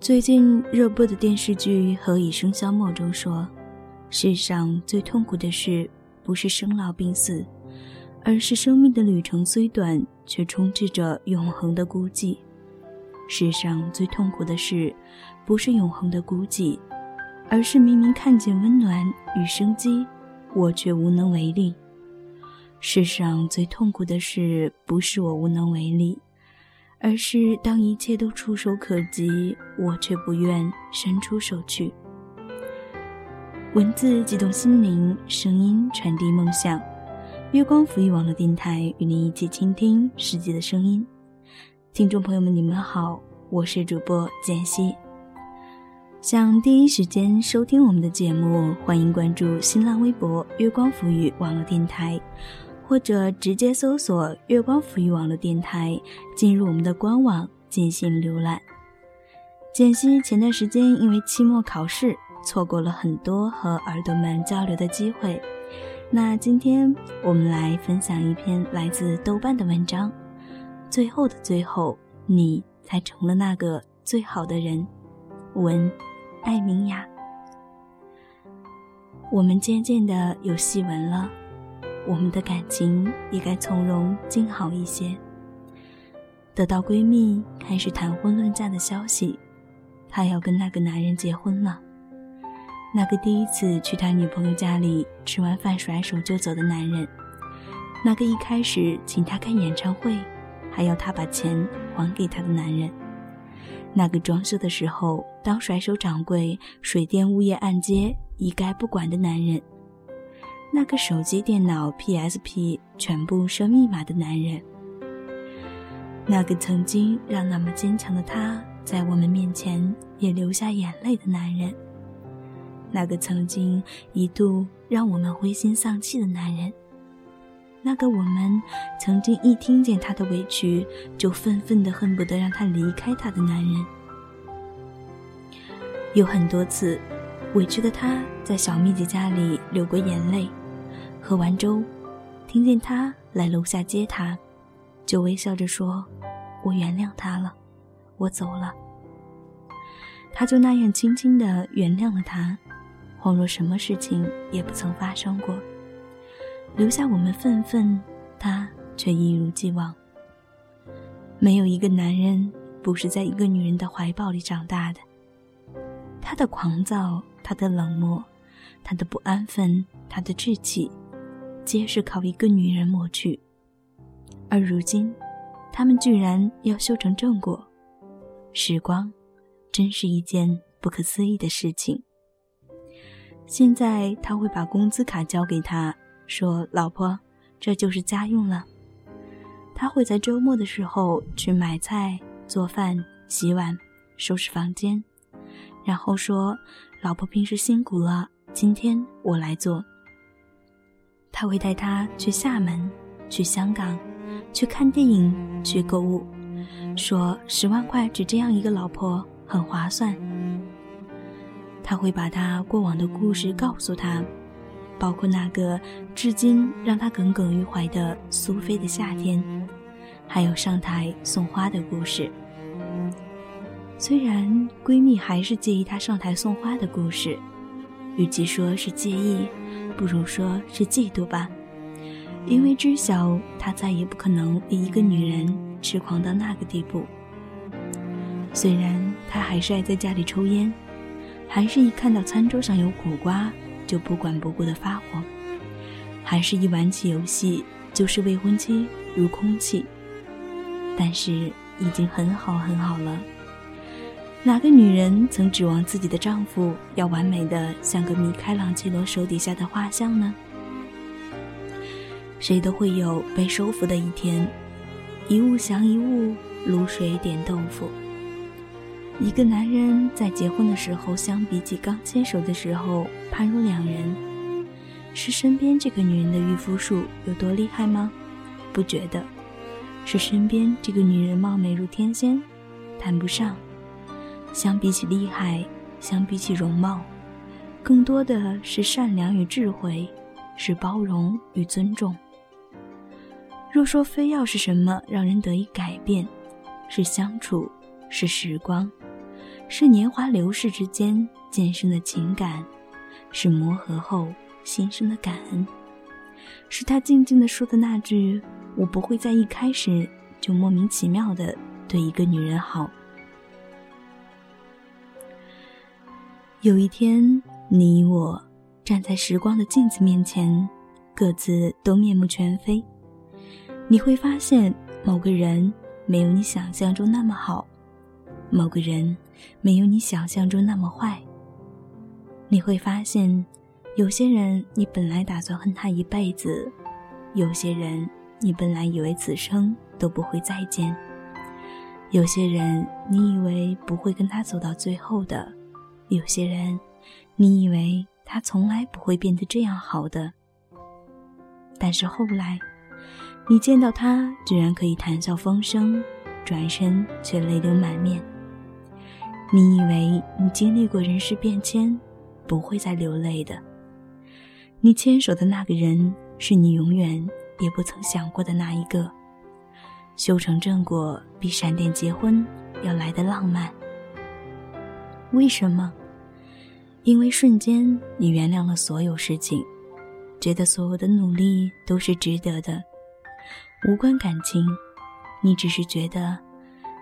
最近热播的电视剧《何以笙箫默》中说，世上最痛苦的事，不是生老病死，而是生命的旅程虽短，却充斥着永恒的孤寂。世上最痛苦的事，不是永恒的孤寂，而是明明看见温暖与生机，我却无能为力。世上最痛苦的事，不是我无能为力，而是当一切都触手可及，我却不愿伸出手去。文字激动心灵，声音传递梦想。月光浮语网络电台与您一起倾听世界的声音。听众朋友们，你们好，我是主播简溪。想第一时间收听我们的节目，欢迎关注新浪微博“月光浮语网络电台”，或者直接搜索“月光抚育网络电台”，进入我们的官网进行浏览。简溪前段时间因为期末考试，错过了很多和耳朵们交流的机会。那今天我们来分享一篇来自豆瓣的文章。最后的最后，你才成了那个最好的人。文，艾明雅。我们渐渐的有细纹了，我们的感情也该从容静好一些。得到闺蜜开始谈婚论嫁的消息，她要跟那个男人结婚了。那个第一次去他女朋友家里吃完饭甩手就走的男人，那个一开始请他看演唱会。还要他把钱还给他的男人，那个装修的时候当甩手掌柜、水电物业按揭一概不管的男人，那个手机、电脑、PSP 全部设密码的男人，那个曾经让那么坚强的他在我们面前也流下眼泪的男人，那个曾经一度让我们灰心丧气的男人。那个我们曾经一听见他的委屈，就愤愤的恨不得让他离开他的男人，有很多次，委屈的他在小蜜姐家里流过眼泪，喝完粥，听见他来楼下接他，就微笑着说：“我原谅他了，我走了。”他就那样轻轻的原谅了他，恍若什么事情也不曾发生过。留下我们愤愤，他却一如既往。没有一个男人不是在一个女人的怀抱里长大的。他的狂躁，他的冷漠，他的不安分，他的志气，皆是靠一个女人抹去。而如今，他们居然要修成正果。时光，真是一件不可思议的事情。现在他会把工资卡交给他。说：“老婆，这就是家用了。”他会在周末的时候去买菜、做饭、洗碗、收拾房间，然后说：“老婆平时辛苦了，今天我来做。”他会带她去厦门、去香港、去看电影、去购物，说：“十万块只这样一个老婆很划算。”他会把他过往的故事告诉他。包括那个至今让他耿耿于怀的苏菲的夏天，还有上台送花的故事。虽然闺蜜还是介意她上台送花的故事，与其说是介意，不如说是嫉妒吧，因为知晓他再也不可能为一个女人痴狂到那个地步。虽然他还是爱在家里抽烟，还是一看到餐桌上有苦瓜。就不管不顾的发火，还是一玩起游戏就是未婚妻如空气。但是已经很好很好了。哪个女人曾指望自己的丈夫要完美的像个米开朗基罗手底下的画像呢？谁都会有被收服的一天，一物降一物，卤水点豆腐。一个男人在结婚的时候，相比起刚牵手的时候，判若两人。是身边这个女人的御夫术有多厉害吗？不觉得。是身边这个女人貌美如天仙，谈不上。相比起厉害，相比起容貌，更多的是善良与智慧，是包容与尊重。若说非要是什么让人得以改变，是相处，是时光，是年华流逝之间渐生的情感，是磨合后心生的感恩，是他静静的说的那句：“我不会在一开始就莫名其妙的对一个女人好。”有一天，你我站在时光的镜子面前，各自都面目全非。你会发现，某个人没有你想象中那么好，某个人没有你想象中那么坏。你会发现，有些人你本来打算恨他一辈子，有些人你本来以为此生都不会再见，有些人你以为不会跟他走到最后的，有些人你以为他从来不会变得这样好的，但是后来。你见到他，居然可以谈笑风生，转身却泪流满面。你以为你经历过人世变迁，不会再流泪的。你牵手的那个人，是你永远也不曾想过的那一个。修成正果比闪电结婚要来的浪漫。为什么？因为瞬间你原谅了所有事情，觉得所有的努力都是值得的。无关感情，你只是觉得，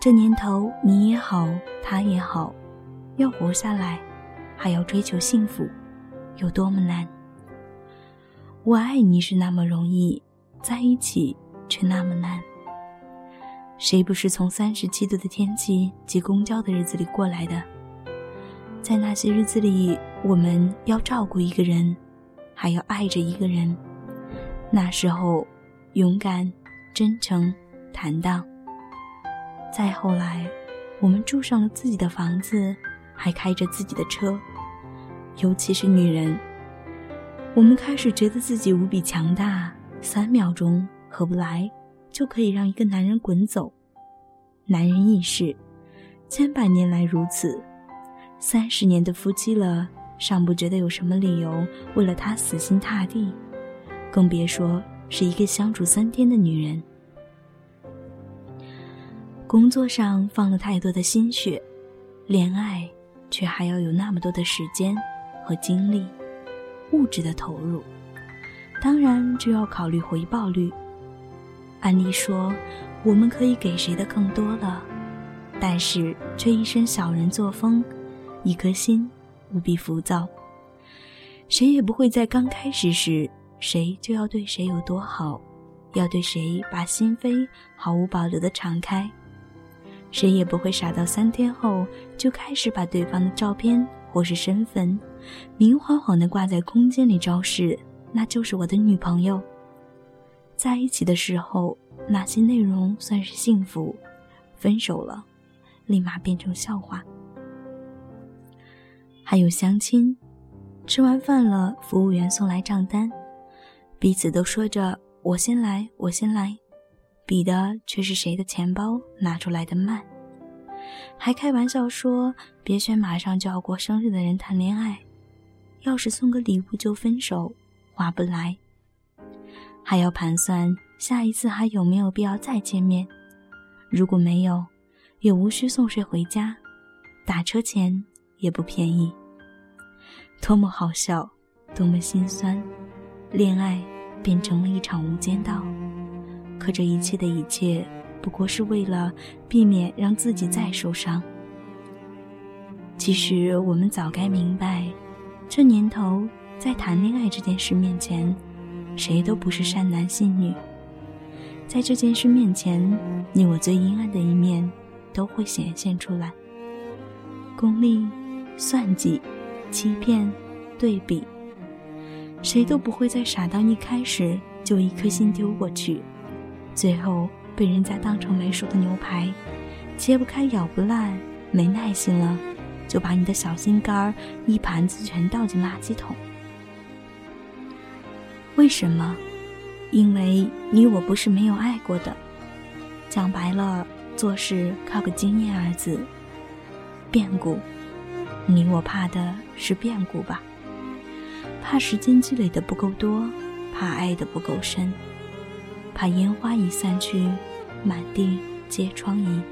这年头你也好，他也好，要活下来，还要追求幸福，有多么难？我爱你是那么容易，在一起却那么难。谁不是从三十七度的天气挤公交的日子里过来的？在那些日子里，我们要照顾一个人，还要爱着一个人，那时候，勇敢。真诚、坦荡。再后来，我们住上了自己的房子，还开着自己的车。尤其是女人，我们开始觉得自己无比强大，三秒钟合不来，就可以让一个男人滚走。男人亦是，千百年来如此，三十年的夫妻了，尚不觉得有什么理由为了他死心塌地，更别说。是一个相处三天的女人，工作上放了太多的心血，恋爱却还要有那么多的时间和精力，物质的投入，当然就要考虑回报率。按理说，我们可以给谁的更多了，但是却一身小人作风，一颗心无比浮躁，谁也不会在刚开始时。谁就要对谁有多好，要对谁把心扉毫无保留的敞开，谁也不会傻到三天后就开始把对方的照片或是身份明晃晃的挂在空间里昭示，那就是我的女朋友。在一起的时候，哪些内容算是幸福？分手了，立马变成笑话。还有相亲，吃完饭了，服务员送来账单。彼此都说着“我先来，我先来”，比的却是谁的钱包拿出来的慢。还开玩笑说：“别选马上就要过生日的人谈恋爱，要是送个礼物就分手，划不来。”还要盘算下一次还有没有必要再见面，如果没有，也无需送谁回家，打车钱也不便宜。多么好笑，多么心酸，恋爱。变成了一场无间道，可这一切的一切，不过是为了避免让自己再受伤。其实我们早该明白，这年头在谈恋爱这件事面前，谁都不是善男信女。在这件事面前，你我最阴暗的一面都会显现出来。功利、算计、欺骗、对比。谁都不会在傻到一开始就一颗心丢过去，最后被人家当成没熟的牛排，切不开咬不烂，没耐心了，就把你的小心肝儿一盘子全倒进垃圾桶。为什么？因为你我不是没有爱过的，讲白了，做事靠个经验二字。变故，你我怕的是变故吧。怕时间积累的不够多，怕爱的不够深。怕烟花一散去，满地皆疮痍。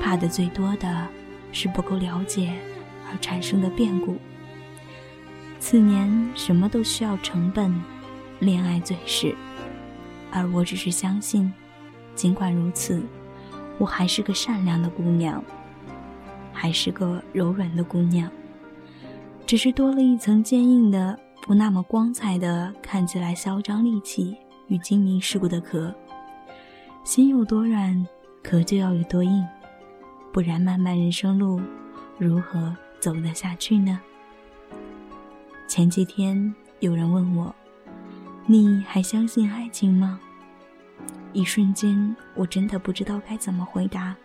怕的最多的是不够了解而产生的变故。次年什么都需要成本，恋爱最是，而我只是相信，尽管如此，我还是个善良的姑娘，还是个柔软的姑娘，只是多了一层坚硬的、不那么光彩的、看起来嚣张戾气与精明世故的壳。心有多软，壳就要有多硬，不然漫漫人生路，如何走得下去呢？前几天有人问我：“你还相信爱情吗？”一瞬间，我真的不知道该怎么回答。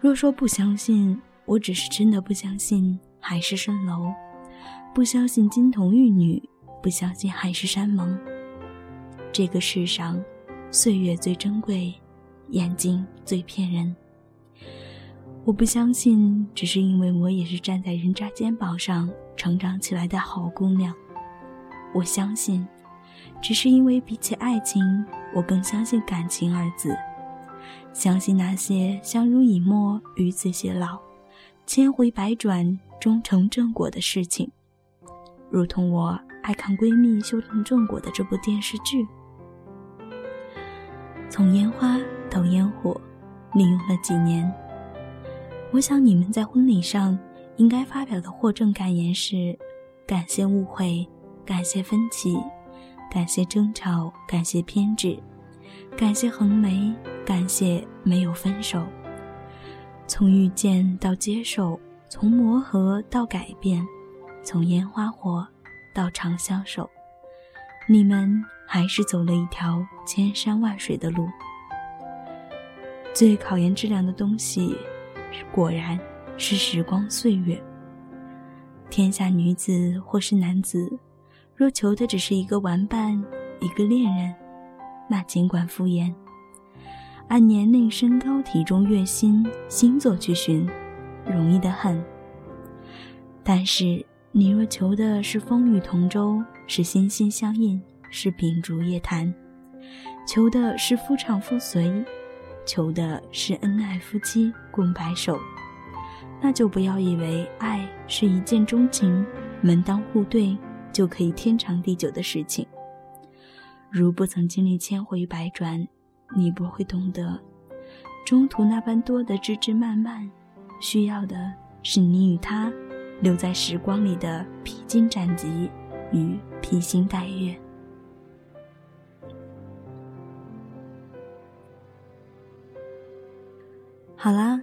若说不相信，我只是真的不相信海市蜃楼，不相信金童玉女，不相信海誓山盟。这个世上，岁月最珍贵，眼睛最骗人。我不相信，只是因为我也是站在人渣肩膀上。成长起来的好姑娘，我相信，只是因为比起爱情，我更相信感情二字，相信那些相濡以沫、与子偕老、千回百转终成正果的事情，如同我爱看闺蜜修成正果的这部电视剧。从烟花到烟火，你用了几年？我想你们在婚礼上。应该发表的获证感言是：感谢误会，感谢分歧，感谢争吵，感谢偏执，感谢横眉，感谢没有分手。从遇见到接受，从磨合到改变，从烟花火到长相守，你们还是走了一条千山万水的路。最考验质量的东西，果然。是时光岁月。天下女子或是男子，若求的只是一个玩伴、一个恋人，那尽管敷衍，按年龄、身高、体重、月薪、星座去寻，容易得很。但是你若求的是风雨同舟，是心心相印，是秉烛夜谈，求的是夫唱妇随，求的是恩爱夫妻共白首。那就不要以为爱是一见钟情、门当户对就可以天长地久的事情。如不曾经历千回百转，你不会懂得，中途那般多的枝枝蔓蔓，需要的是你与他留在时光里的披荆斩棘与披星戴月。好啦。